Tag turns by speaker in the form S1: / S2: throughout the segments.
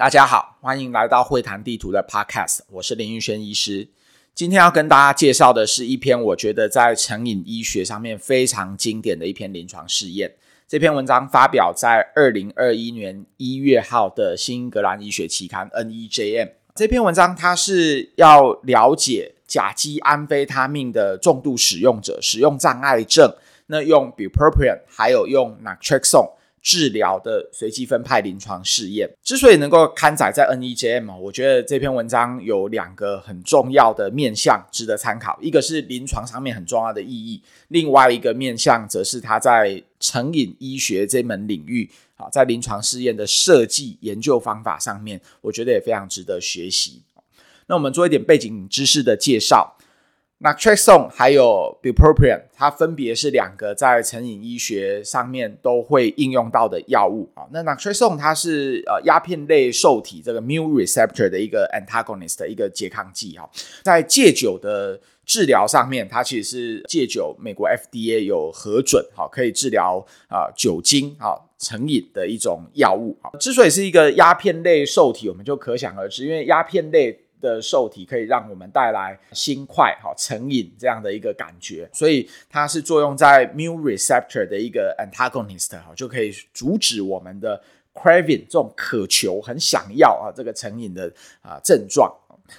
S1: 大家好，欢迎来到会谈地图的 Podcast，我是林玉轩医师。今天要跟大家介绍的是一篇我觉得在成瘾医学上面非常经典的一篇临床试验。这篇文章发表在二零二一年一月号的《新英格兰医学期刊》NEJM。这篇文章它是要了解甲基安非他命的重度使用者使用障碍症，那用 bupropion 还有用 naltrexone 治疗的随机分派临床试验，之所以能够刊载在 NEJM，我觉得这篇文章有两个很重要的面向值得参考，一个是临床上面很重要的意义，另外一个面向则是它在成瘾医学这门领域啊，在临床试验的设计研究方法上面，我觉得也非常值得学习。那我们做一点背景知识的介绍。Naltrexone 还有 bupropion，它分别是两个在成瘾医学上面都会应用到的药物啊。那 Naltrexone 它是呃鸦片类受体这个 mu receptor 的一个 antagonist 的一个拮抗剂哈，在戒酒的治疗上面，它其实是戒酒，美国 FDA 有核准哈，可以治疗啊酒精啊成瘾的一种药物啊。之所以是一个鸦片类受体，我们就可想而知，因为鸦片类。的受体可以让我们带来心快、好成瘾这样的一个感觉，所以它是作用在 mu receptor 的一个 antagonist，就可以阻止我们的 craving 这种渴求、很想要啊这个成瘾的啊症状，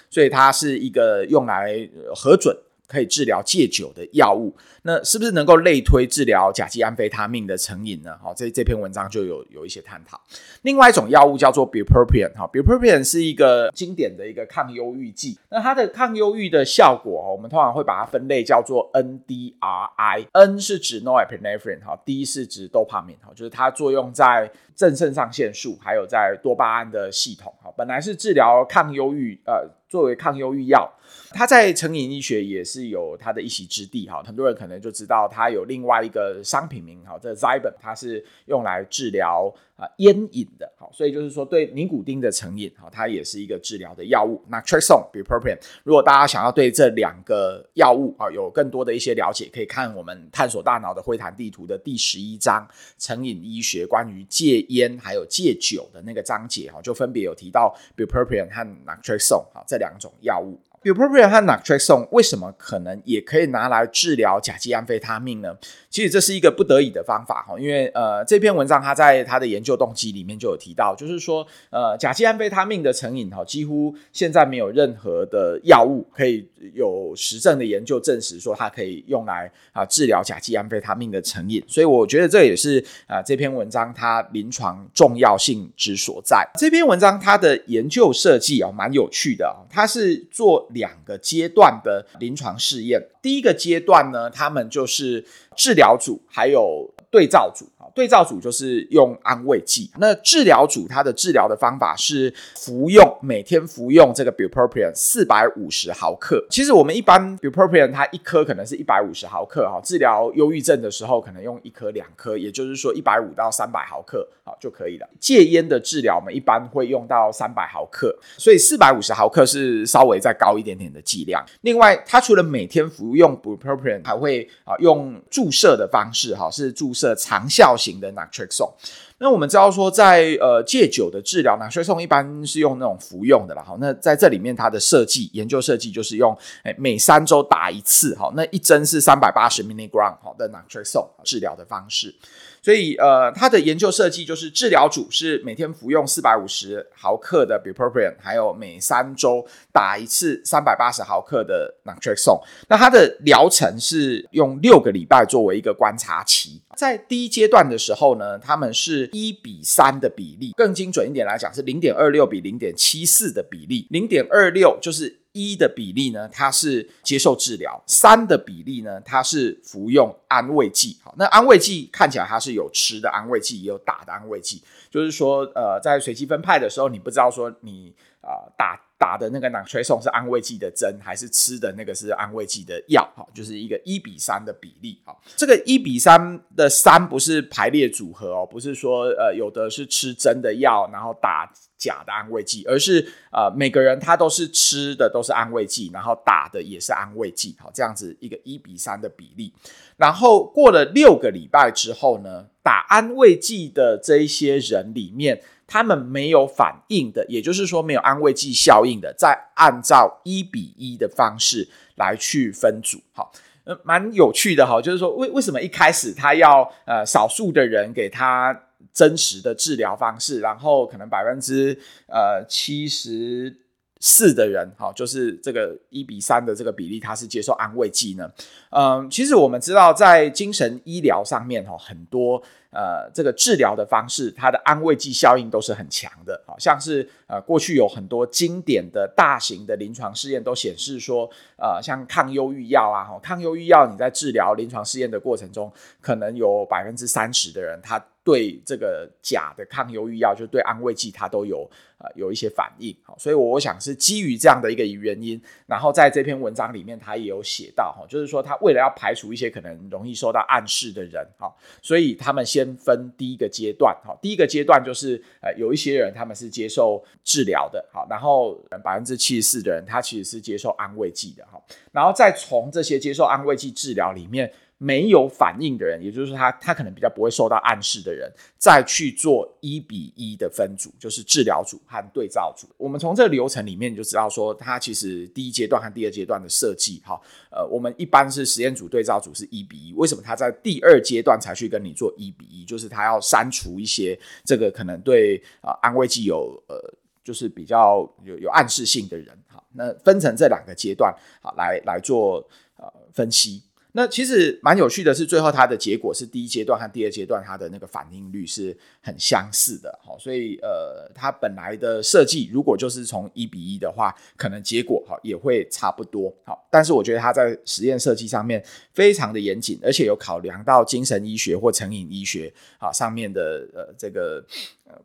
S1: 所以它是一个用来核准。可以治疗戒酒的药物，那是不是能够类推治疗甲基安非他命的成瘾呢？好，这这篇文章就有有一些探讨。另外一种药物叫做 bupropion，哈，bupropion 是一个经典的一个抗忧郁剂。那它的抗忧郁的效果，我们通常会把它分类叫做 NDRI。N 是指 norepinephrine，哈，D 是指 dopamine，哈，就是它作用在正肾上腺素还有在多巴胺的系统，哈，本来是治疗抗忧郁，呃，作为抗忧郁药。它在成瘾医学也是有它的一席之地哈，很多人可能就知道它有另外一个商品名哈，这 Zyban 它是用来治疗啊烟瘾的，好，所以就是说对尼古丁的成瘾好，它也是一个治疗的药物。Naltrexone、bupropion，如果大家想要对这两个药物啊有更多的一些了解，可以看我们探索大脑的会谈地图的第十一章成瘾医学关于戒烟还有戒酒的那个章节哈，就分别有提到 bupropion 和 Naltrexone 哈这两种药物。Bupropion 和 naltrexone 为什么可能也可以拿来治疗甲基安非他命呢？其实这是一个不得已的方法哈，因为呃这篇文章它在它的研究动机里面就有提到，就是说呃甲基安非他命的成瘾哈，几乎现在没有任何的药物可以有实证的研究证实说它可以用来啊治疗甲基安非他命的成瘾，所以我觉得这也是啊这篇文章它临床重要性之所在。这篇文章它的研究设计啊蛮有趣的，它是做。两个阶段的临床试验，第一个阶段呢，他们就是治疗组还有对照组。对照组就是用安慰剂，那治疗组它的治疗的方法是服用每天服用这个 bupropion 四百五十毫克。其实我们一般 bupropion 它一颗可能是一百五十毫克哈，治疗忧郁症的时候可能用一颗两颗，也就是说一百五到三百毫克好就可以了。戒烟的治疗我们一般会用到三百毫克，所以四百五十毫克是稍微再高一点点的剂量。另外，它除了每天服用 bupropion，还会啊用注射的方式哈，是注射长效型的 naltrexone。那我们知道说在，呃戒酒的治疗，naltrexone 一般是用那种服用的啦。好，那在这里面它的设计研究设计就是用诶每三周打一次，好，那一针是三百八十 milligram 好的 naltrexone 治疗的方式。所以呃，它的研究设计就是治疗组是每天服用四百五十毫克的 bupropion，还有每三周打一次三百八十毫克的 naltrexone。那它的疗程是用六个礼拜作为一个观察期。在第一阶段的时候呢，他们是一比三的比例，更精准一点来讲是零点二六比零点七四的比例。零点二六就是一的比例呢，它是接受治疗；三的比例呢，它是服用安慰剂。好，那安慰剂看起来它是有吃的安慰剂，也有打的安慰剂。就是说，呃，在随机分派的时候，你不知道说你啊、打。打的那个 naltrexone 是安慰剂的针，还是吃的那个是安慰剂的药？哈，就是一个一比三的比例。哈，这个一比三的三不是排列组合哦，不是说呃有的是吃真的药，然后打假的安慰剂，而是呃每个人他都是吃的都是安慰剂，然后打的也是安慰剂。好，这样子一个一比三的比例。然后过了六个礼拜之后呢，打安慰剂的这一些人里面。他们没有反应的，也就是说没有安慰剂效应的，再按照一比一的方式来去分组。好，呃，蛮有趣的哈，就是说为为什么一开始他要呃少数的人给他真实的治疗方式，然后可能百分之呃七十。四的人，哈，就是这个一比三的这个比例，他是接受安慰剂呢。嗯，其实我们知道，在精神医疗上面，哈，很多呃这个治疗的方式，它的安慰剂效应都是很强的，好像是呃过去有很多经典的大型的临床试验都显示说，呃，像抗忧郁药啊，哈，抗忧郁药你在治疗临床试验的过程中，可能有百分之三十的人他。对这个假的抗忧郁药，就对安慰剂，它都有呃有一些反应，好，所以我想是基于这样的一个原因，然后在这篇文章里面，他也有写到哈，就是说他为了要排除一些可能容易受到暗示的人，哈，所以他们先分第一个阶段，哈，第一个阶段就是呃有一些人他们是接受治疗的，好，然后百分之七十四的人他其实是接受安慰剂的，哈，然后再从这些接受安慰剂治疗里面。没有反应的人，也就是他他可能比较不会受到暗示的人，再去做一比一的分组，就是治疗组和对照组。我们从这个流程里面就知道说，他其实第一阶段和第二阶段的设计，哈，呃，我们一般是实验组、对照组是一比一，为什么他在第二阶段才去跟你做一比一？就是他要删除一些这个可能对啊、安慰剂有呃，就是比较有有暗示性的人，哈，那分成这两个阶段，好，来来做呃分析。那其实蛮有趣的是，最后它的结果是第一阶段和第二阶段它的那个反应率是很相似的，好，所以呃，它本来的设计如果就是从一比一的话，可能结果哈也会差不多，好，但是我觉得它在实验设计上面非常的严谨，而且有考量到精神医学或成瘾医学啊上面的呃这个。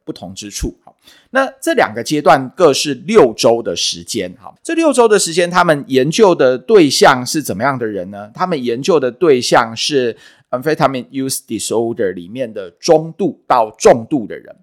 S1: 不同之处，好，那这两个阶段各是六周的时间，好，这六周的时间，他们研究的对象是怎么样的人呢？他们研究的对象是 Amphetamine Use Disorder 里面的中度到重度的人。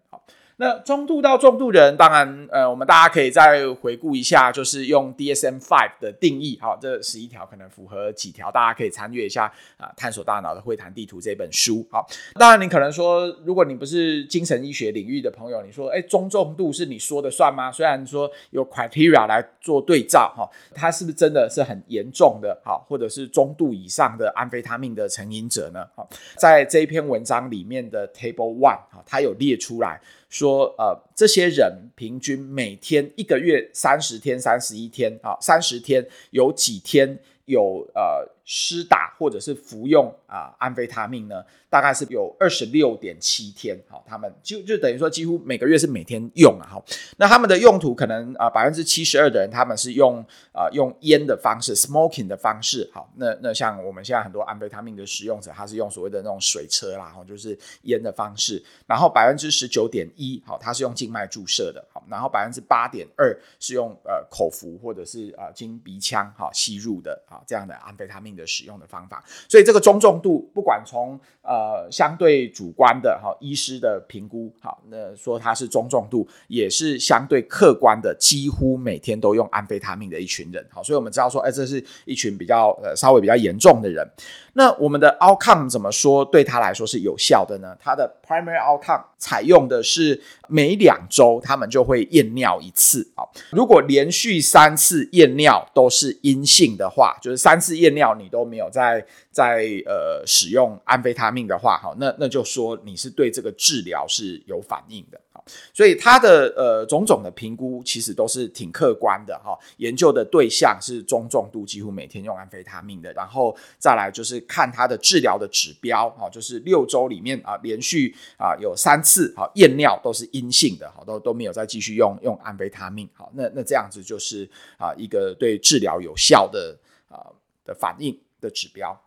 S1: 那中度到重度人，当然，呃，我们大家可以再回顾一下，就是用 DSM-5 的定义，好，这十一条可能符合几条，大家可以参阅一下啊，《探索大脑的会谈地图》这本书，好，当然，你可能说，如果你不是精神医学领域的朋友，你说，哎，中重度是你说的算吗？虽然说有 criteria 来做对照，哈，它是不是真的是很严重的，好，或者是中度以上的安非他命的成瘾者呢？好，在这一篇文章里面的 Table One，哈，它有列出来。说呃，这些人平均每天一个月三十天、三十一天啊，三十天有几天有呃。施打或者是服用啊安非他命呢，大概是有二十六点七天，好，他们就就等于说几乎每个月是每天用啊，好，那他们的用途可能啊百分之七十二的人他们是用啊用烟的方式，smoking 的方式，好，那那像我们现在很多安非他命的使用者，他是用所谓的那种水车啦，哈，就是烟的方式，然后百分之十九点一，好，他是用静脉注射的，好，然后百分之八点二是用呃口服或者是啊经鼻腔哈吸入的，好，这样的安非他命。的使用的方法，所以这个中重度，不管从呃相对主观的哈医师的评估，好，那说它是中重度，也是相对客观的，几乎每天都用安非他命的一群人，好，所以我们知道说，哎，这是一群比较呃稍微比较严重的人。那我们的 outcome 怎么说对他来说是有效的呢？他的 primary outcome 采用的是每两周他们就会验尿一次啊。如果连续三次验尿都是阴性的话，就是三次验尿你都没有在在呃使用安非他命的话，好，那那就说你是对这个治疗是有反应的。所以他的呃种种的评估其实都是挺客观的哈，研究的对象是中重度，几乎每天用安非他命的，然后再来就是看他的治疗的指标哈，就是六周里面啊连续啊有三次啊验尿都是阴性的，好，都都没有再继续用用安非他命，好，那那这样子就是啊一个对治疗有效的的反应的指标。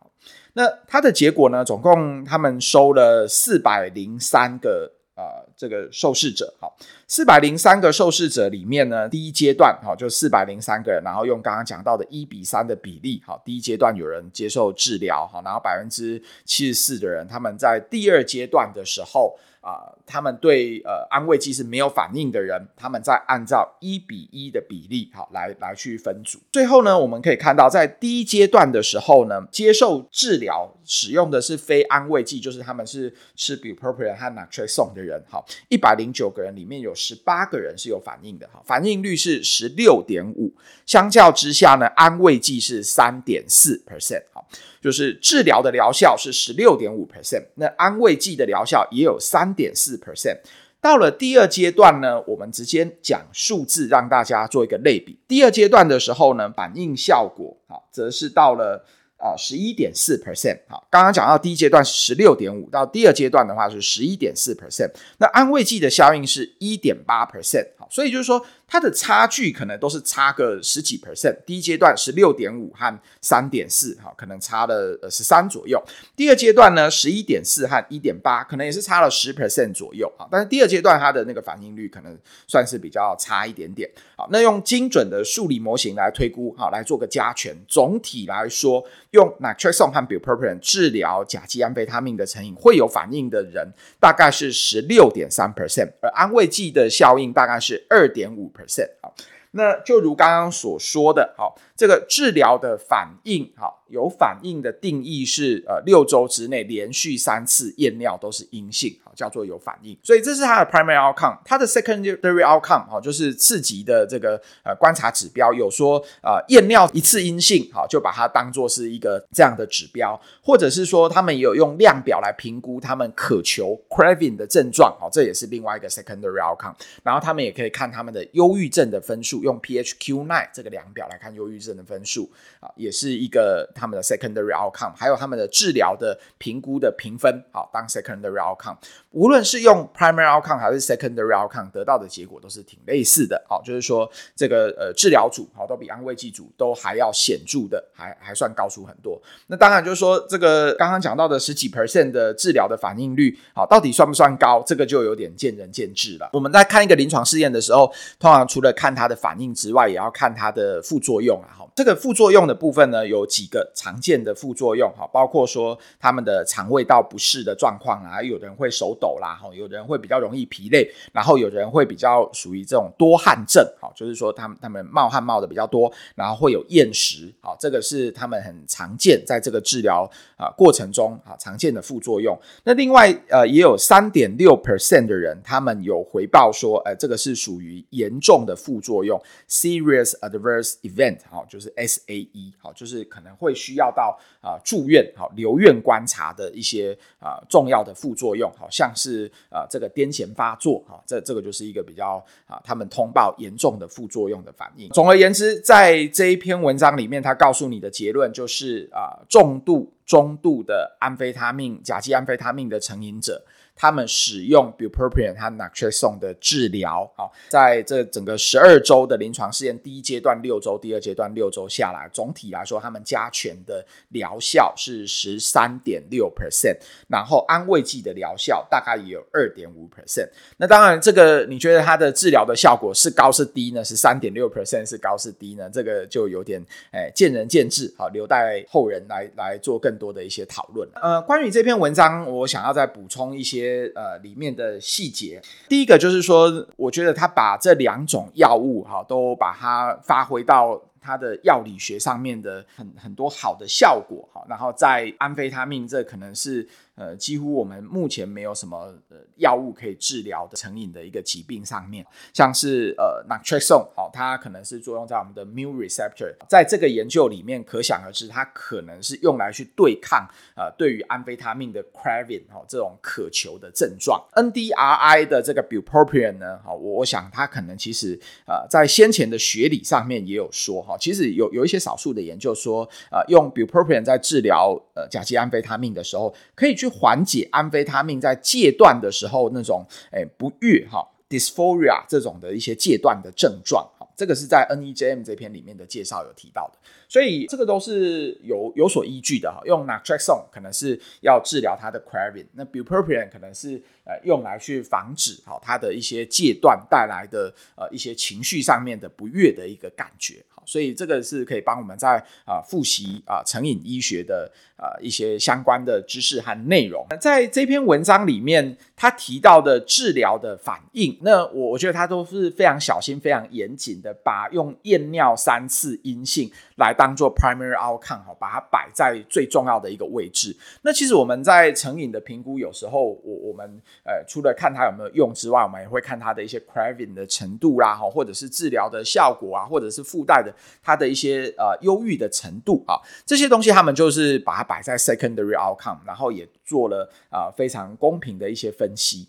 S1: 那他的结果呢，总共他们收了四百零三个。呃，这个受试者，好，四百零三个受试者里面呢，第一阶段，好，就四百零三个人，然后用刚刚讲到的一比三的比例，好，第一阶段有人接受治疗，好，然后百分之七十四的人，他们在第二阶段的时候，啊、他们对呃安慰剂是没有反应的人，他们在按照一比一的比例好来来去分组。最后呢，我们可以看到，在第一阶段的时候呢，接受治疗使用的是非安慰剂，就是他们是吃 bupropion 和 naltrexone 的人，好，一百零九个人里面有十八个人是有反应的，哈，反应率是十六点五，相较之下呢，安慰剂是三点四 percent，好。就是治疗的疗效是十六点五 percent，那安慰剂的疗效也有三点四 percent。到了第二阶段呢，我们直接讲数字，让大家做一个类比。第二阶段的时候呢，反应效果好，则是到了啊十一点四 percent。好，刚刚讲到第一阶段十六点五，到第二阶段的话是十一点四 percent。那安慰剂的效应是一点八 percent。好，所以就是说。它的差距可能都是差个十几 percent，第一阶段十六点五和三点四，哈，可能差了呃十三左右。第二阶段呢，十一点四和一点八，可能也是差了十 percent 左右，啊，但是第二阶段它的那个反应率可能算是比较差一点点，好，那用精准的数理模型来推估，好，来做个加权，总体来说，用 naltrexone 和 bupropion 治疗甲基安非他命的成瘾会有反应的人，大概是十六点三 percent，而安慰剂的效应大概是二点五 percent 好，那就如刚刚所说的，好，这个治疗的反应，好。有反应的定义是，呃，六周之内连续三次验尿都是阴性，好，叫做有反应。所以这是它的 primary outcome，它的 secondary outcome，好，就是次级的这个呃观察指标。有说，呃，验尿一次阴性，好，就把它当做是一个这样的指标，或者是说他们也有用量表来评估他们渴求 craving 的症状，好，这也是另外一个 secondary outcome。然后他们也可以看他们的忧郁症的分数，用 PHQ-9 这个量表来看忧郁症的分数，啊，也是一个。他们的 secondary outcome，还有他们的治疗的评估的评分，好，当 secondary outcome，无论是用 primary outcome 还是 secondary outcome，得到的结果都是挺类似的，好，就是说这个呃治疗组，好，都比安慰剂组都还要显著的，还还算高出很多。那当然就是说这个刚刚讲到的十几 percent 的治疗的反应率，好，到底算不算高？这个就有点见仁见智了。我们在看一个临床试验的时候，通常除了看它的反应之外，也要看它的副作用啊，好，这个副作用的部分呢，有几个。常见的副作用哈，包括说他们的肠胃道不适的状况啊，有的人会手抖啦，哈，有的人会比较容易疲累，然后有的人会比较属于这种多汗症，好，就是说他们他们冒汗冒的比较多，然后会有厌食，好，这个是他们很常见在这个治疗啊过程中啊常见的副作用。那另外呃也有三点六 percent 的人，他们有回报说，呃这个是属于严重的副作用，serious adverse event，好，就是 SAE，好，就是可能会。需要到啊、住院好留院观察的一些啊、重要的副作用，好像是啊、这个癫痫发作啊，这这个就是一个比较啊、他们通报严重的副作用的反应。总而言之，在这一篇文章里面，他告诉你的结论就是啊、重度、中度的安非他命甲基安非他命的成瘾者。他们使用 bupropion 和 naltrexone 的治疗，好，在这整个十二周的临床试验，第一阶段六周，第二阶段六周下来，总体来说，他们加权的疗效是十三点六 percent，然后安慰剂的疗效大概也有二点五 percent。那当然，这个你觉得它的治疗的效果是高是低呢？是三点六 percent 是高是低呢？这个就有点诶见仁见智，好，留待后人来来做更多的一些讨论。呃，关于这篇文章，我想要再补充一些呃，里面的细节，第一个就是说，我觉得他把这两种药物哈，都把它发挥到它的药理学上面的很很多好的效果哈，然后在安非他命这可能是。呃，几乎我们目前没有什么呃药物可以治疗的成瘾的一个疾病上面，像是呃 naltrexone 好，它可能是作用在我们的 mu receptor，在这个研究里面，可想而知，它可能是用来去对抗呃对于安非他命的 craving 哈这种渴求的症状。NDRI 的这个 bupropion 呢，好，我想它可能其实呃在先前的学理上面也有说哈，其实有有一些少数的研究说，呃用 bupropion 在治疗呃甲基安非他命的时候，可以去缓解安非他命在戒断的时候那种诶不悦哈 dysphoria 这种的一些戒断的症状，这个是在 NEJM 这篇里面的介绍有提到的，所以这个都是有有所依据的哈。用 Naltrexone 可能是要治疗它的 craving，那 Bupropion 可能是呃用来去防止哈它的一些戒断带来的呃一些情绪上面的不悦的一个感觉。所以这个是可以帮我们在啊复习啊成瘾医学的啊一些相关的知识和内容。在这篇文章里面，他提到的治疗的反应，那我我觉得他都是非常小心、非常严谨的，把用验尿三次阴性来当做 primary outcome 哈，把它摆在最重要的一个位置。那其实我们在成瘾的评估，有时候我我们呃除了看它有没有用之外，我们也会看它的一些 craving 的程度啦，哈，或者是治疗的效果啊，或者是附带的。它的一些呃忧郁的程度啊，这些东西他们就是把它摆在 secondary outcome，然后也做了、呃、非常公平的一些分析。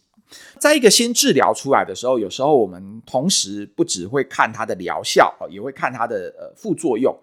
S1: 在一个新治疗出来的时候，有时候我们同时不只会看它的疗效，也会看它的呃副作用。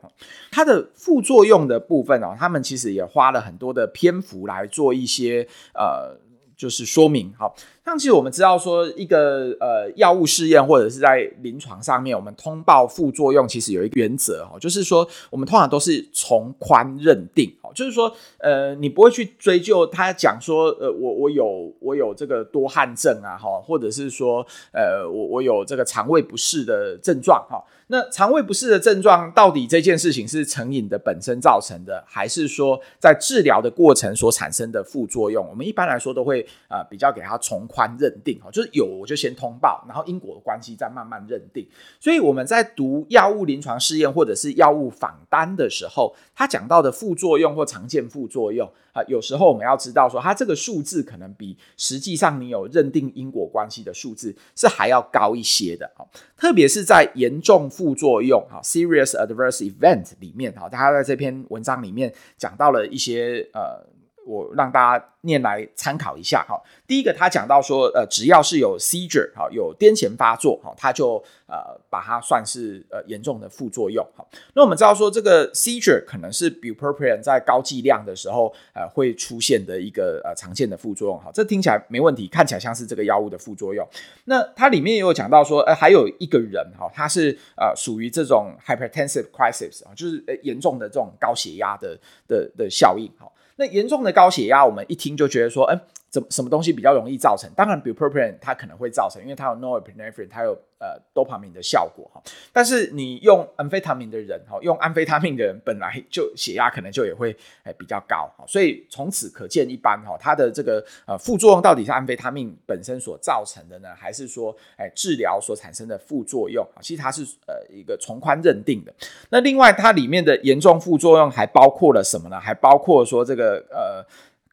S1: 它的副作用的部分哦，他们其实也花了很多的篇幅来做一些呃。就是说明好，像其实我们知道说一个呃药物试验或者是在临床上面，我们通报副作用其实有一个原则哈，就是说我们通常都是从宽认定哦，就是说呃你不会去追究他讲说呃我我有我有这个多汗症啊哈，或者是说呃我我有这个肠胃不适的症状哈。那肠胃不适的症状，到底这件事情是成瘾的本身造成的，还是说在治疗的过程所产生的副作用？我们一般来说都会、呃、比较给它从宽认定，就是有我就先通报，然后因果的关系再慢慢认定。所以我们在读药物临床试验或者是药物访单的时候，他讲到的副作用或常见副作用啊、有时候我们要知道说，它这个数字可能比实际上你有认定因果关系的数字是还要高一些的，特别是在严重。副作用哈，serious adverse event 里面哈，他在这篇文章里面讲到了一些呃。我让大家念来参考一下哈。第一个，他讲到说，呃，只要是有 seizure 哈，有癫痫发作哈，他就呃把它算是呃严重的副作用哈。那我们知道说，这个 seizure 可能是 bupropion 在高剂量的时候呃会出现的一个呃常见的副作用哈。这听起来没问题，看起来像是这个药物的副作用。那它里面也有讲到说，呃，还有一个人哈，他是呃属于这种 hypertensive crisis 啊，就是呃严重的这种高血压的的的效应哈。那严重的高血压，我们一听就觉得说，哎，怎什么东西比较容易造成？当然，bupropion 它可能会造成，因为它有 norepinephrine，它有。呃，dopamine 的效果哈，但是你用安非他命的人哈，用安非他命的人本来就血压可能就也会诶比较高哈，所以从此可见一斑哈，它的这个呃副作用到底是安非他命本身所造成的呢，还是说诶治疗所产生的副作用？其实它是呃一个从宽认定的。那另外它里面的严重副作用还包括了什么呢？还包括说这个呃。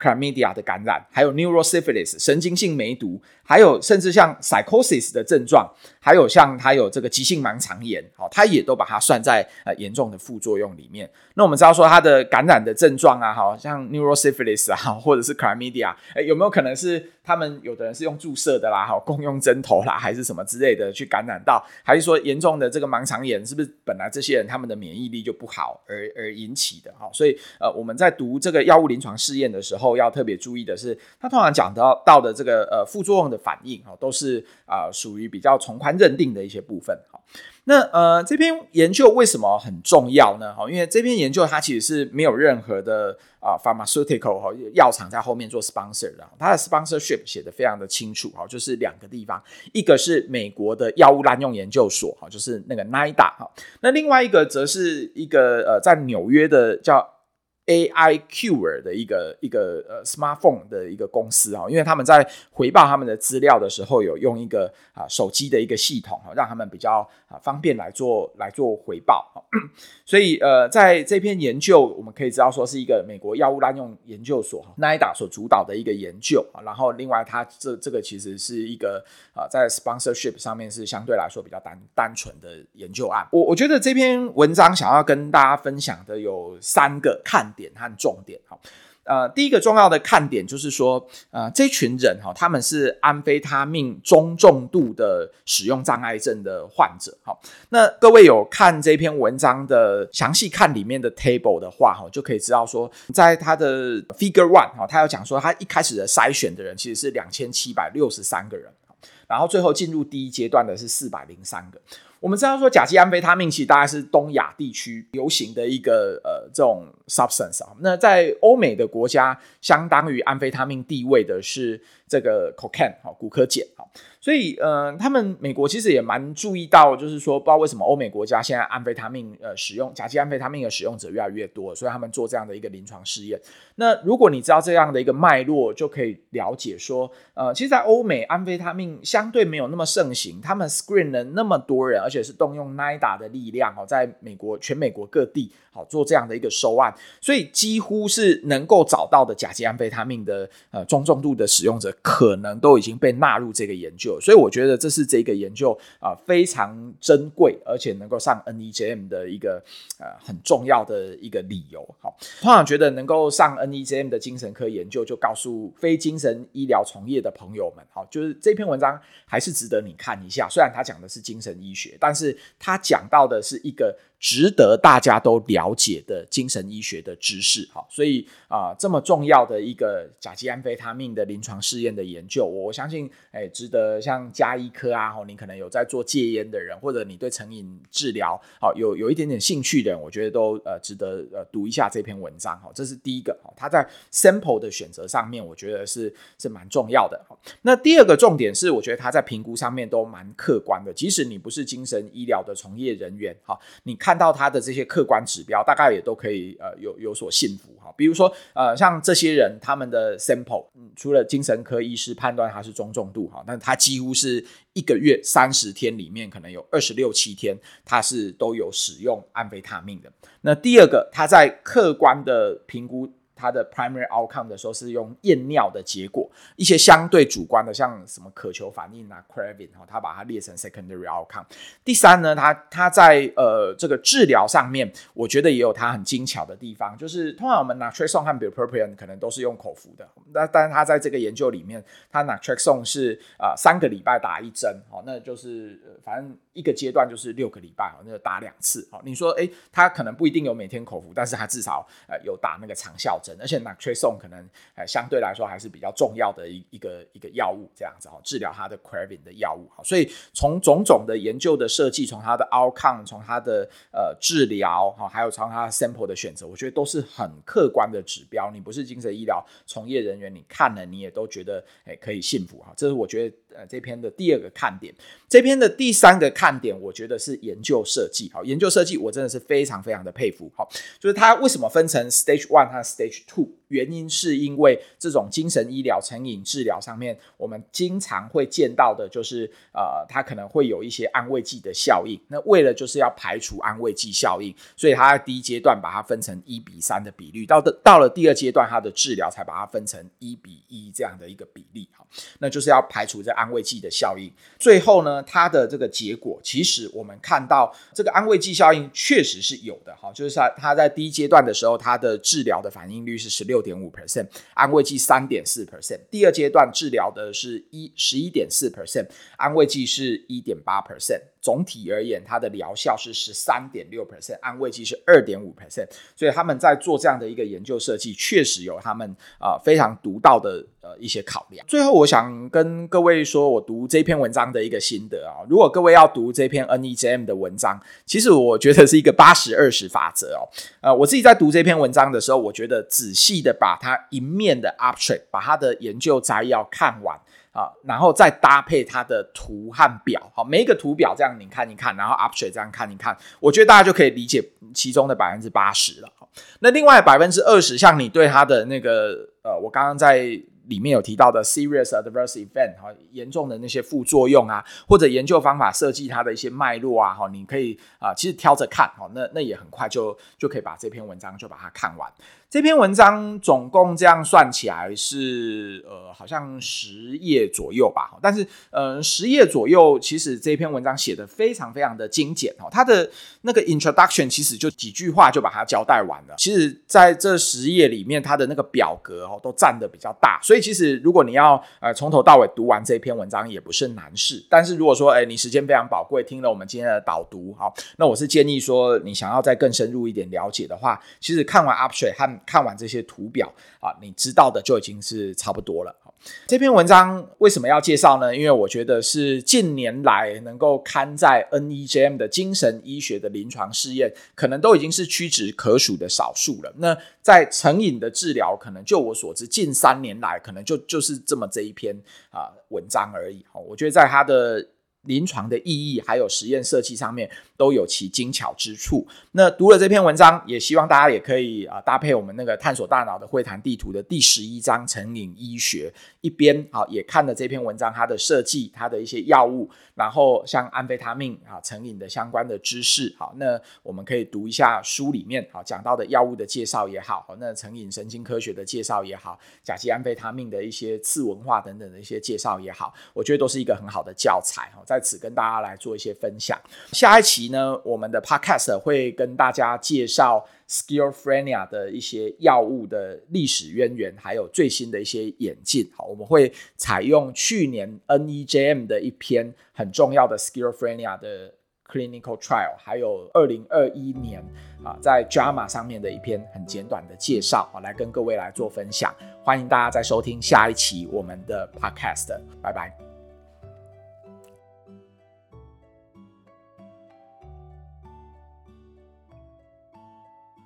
S1: Chlamydia 的感染，还有 neurosyphilis 神经性梅毒，还有甚至像 psychosis 的症状，还有像它有这个急性盲肠炎，好，它也都把它算在呃严重的副作用里面。那我们知道说它的感染的症状啊，好像 neurosyphilis 啊，或者是 Chlamydia，诶，有没有可能是他们有的人是用注射的啦，好，共用针头啦，还是什么之类的去感染到？还是说严重的这个盲肠炎是不是本来这些人他们的免疫力就不好而而引起的？好，所以呃我们在读这个药物临床试验的时候。要特别注意的是，他通常讲到到的这个呃副作用的反应哈，都是啊属于比较从宽认定的一些部分哈。那呃这篇研究为什么很重要呢？哈，因为这篇研究它其实是没有任何的啊 pharmaceutical 哈药厂在后面做 sponsor 的，它的 sponsorship 写得非常的清楚哈，就是两个地方，一个是美国的药物滥用研究所哈，就是那个 NIDA 哈，那另外一个则是一个呃在纽约的叫。AI Cure 的一个一个呃 smartphone 的一个公司啊，因为他们在回报他们的资料的时候，有用一个啊手机的一个系统啊，让他们比较啊方便来做来做回报啊。所以呃，在这篇研究，我们可以知道说是一个美国药物滥用研究所 NIDA 所主导的一个研究啊。然后另外，它这这个其实是一个啊在 sponsorship 上面是相对来说比较单单纯的研究案。我我觉得这篇文章想要跟大家分享的有三个看点和重点哈，呃，第一个重要的看点就是说，呃，这群人哈，他们是安非他命中重度的使用障碍症的患者哈。那各位有看这篇文章的详细看里面的 table 的话哈，就可以知道说，在他的 Figure One 哈，他有讲说，他一开始的筛选的人其实是两千七百六十三个人。然后最后进入第一阶段的是四百零三个。我们知道说甲基安非他命其实大概是东亚地区流行的一个呃这种 substance 啊，那在欧美的国家，相当于安非他命地位的是这个 cocaine 哈，古柯碱哈。所以，呃，他们美国其实也蛮注意到，就是说，不知道为什么欧美国家现在安非他命呃使用甲基安非他命的使用者越来越多，所以他们做这样的一个临床试验。那如果你知道这样的一个脉络，就可以了解说，呃，其实，在欧美安非他命相对没有那么盛行，他们 screen 了那么多人，而而且是动用 NIDA 的力量哦，在美国全美国各地好做这样的一个收案，所以几乎是能够找到的甲基安非他命的呃中重度的使用者，可能都已经被纳入这个研究。所以我觉得这是这个研究啊、非常珍贵，而且能够上 NEJM 的一个呃很重要的一个理由。好，通常觉得能够上 NEJM 的精神科研究，就告诉非精神医疗从业的朋友们，好，就是这篇文章还是值得你看一下。虽然他讲的是精神医学，但是他讲到的是一个。值得大家都了解的精神医学的知识，好，所以啊、这么重要的一个甲基安非他命的临床试验的研究，我相信，哎，值得像加医科啊，你可能有在做戒烟的人，或者你对成瘾治疗，好，有有一点点兴趣的人，我觉得都呃值得呃读一下这篇文章，好，这是第一个，好，它在 sample 的选择上面，我觉得是是蛮重要的，好，那第二个重点是，我觉得它在评估上面都蛮客观的，即使你不是精神医疗的从业人员，好，你看。看到他的这些客观指标，大概也都可以呃有有所信服哈。比如说呃，像这些人他们的 sample，嗯，除了精神科医师判断他是中重度哈，但他几乎是一个月三十天里面，可能有二十六七天他是都有使用安非他命的。那第二个，他在客观的评估。它的 primary outcome 的时候是用验尿的结果，一些相对主观的，像什么渴求反应啊，craving 哈，它把它列成 secondary outcome。第三呢，它它在呃这个治疗上面，我觉得也有它很精巧的地方，就是通常我们 naltrexone 和 bupropion 可能都是用口服的，那但是它在这个研究里面，它 naltrexone 是、呃、三个礼拜打一针，哦，那就是反正一个阶段就是六个礼拜，哦，那就打两次，哦，你说诶，他可能不一定有每天口服，但是他至少呃有打那个长效针。而且 naltrexone 可能呃相对来说还是比较重要的一一个一个药物这样子哈，治疗它的 craving 的药物哈，所以从种种的研究的设计，从它的 outcome，从它的呃治疗哈，还有从它的 sample 的选择，我觉得都是很客观的指标。你不是精神医疗从业人员，你看了你也都觉得诶可以信服哈。这是我觉得呃这篇的第二个看点。这篇的第三个看点，我觉得是研究设计好。研究设计我真的是非常非常的佩服好，就是它为什么分成 stage one 和 stage two，原因是因为这种精神医疗成瘾治疗上面，我们经常会见到的就是，呃，它可能会有一些安慰剂的效应。那为了就是要排除安慰剂效应，所以它在第一阶段把它分成一比三的比率，到的到了第二阶段，它的治疗才把它分成一比一这样的一个比例。好，那就是要排除这安慰剂的效应。最后呢，它的这个结果，其实我们看到这个安慰剂效应确实是有的。哈，就是它它在第一阶段的时候，它的治疗的反应率是十六点五 percent，安慰剂三点四 percent。第二阶段治疗的是一十一点四 percent，安慰剂是一点八 percent。总体而言，它的疗效是十三点六 percent，安慰剂是二点五 percent。所以他们在做这样的一个研究设计，确实有他们啊、非常独到的呃一些考量。最后，我想跟各位说，我读这篇文章的一个心得啊。如果各位要读这篇 NEJM 的文章，其实我觉得是一个八十二十法则哦。呃，我自己在读这篇文章的时候，我觉得仔细的把它一面的 abstract，把它的研究摘要看完。啊，然后再搭配它的图和表，好，每一个图表这样你看一看，然后 abstract 这样看一看，我觉得大家就可以理解其中的百分之八十了。那另外百分之二十，像你对它的那个，呃，我刚刚在。里面有提到的 serious adverse event 哈，严重的那些副作用啊，或者研究方法设计它的一些脉络啊，哈，你可以啊，其实挑着看，哈，那那也很快就就可以把这篇文章就把它看完。这篇文章总共这样算起来是呃，好像十页左右吧，但是呃，十页左右，其实这篇文章写的非常非常的精简哈，它的那个 introduction 其实就几句话就把它交代完了。其实在这十页里面，它的那个表格哦，都占的比较大。所以其实，如果你要呃从头到尾读完这篇文章，也不是难事。但是如果说，哎，你时间非常宝贵，听了我们今天的导读，好，那我是建议说，你想要再更深入一点了解的话，其实看完 Upstream 和看完这些图表啊，你知道的就已经是差不多了。这篇文章为什么要介绍呢？因为我觉得是近年来能够刊在 NEJM 的精神医学的临床试验，可能都已经是屈指可数的少数了。那在成瘾的治疗，可能就我所知，近三年来可能就就是这么这一篇啊文章而已。我觉得在它的临床的意义还有实验设计上面都有其精巧之处。那读了这篇文章，也希望大家也可以啊搭配我们那个探索大脑的会谈地图的第十一章成瘾医学，一边啊也看了这篇文章它的设计，它的一些药物，然后像安非他命啊成瘾的相关的知识。好，那我们可以读一下书里面啊讲到的药物的介绍也好，那成瘾神经科学的介绍也好，甲基安非他命的一些次文化等等的一些介绍也好，我觉得都是一个很好的教材。在此跟大家来做一些分享。下一期呢，我们的 Podcast 会跟大家介绍 Schizophrenia 的一些药物的历史渊源，还有最新的一些演进。好，我们会采用去年 NEJM 的一篇很重要的 Schizophrenia 的 Clinical Trial，还有二零二一年啊在 JAMA 上面的一篇很简短的介绍，好，来跟各位来做分享。欢迎大家再收听下一期我们的 Podcast，拜拜。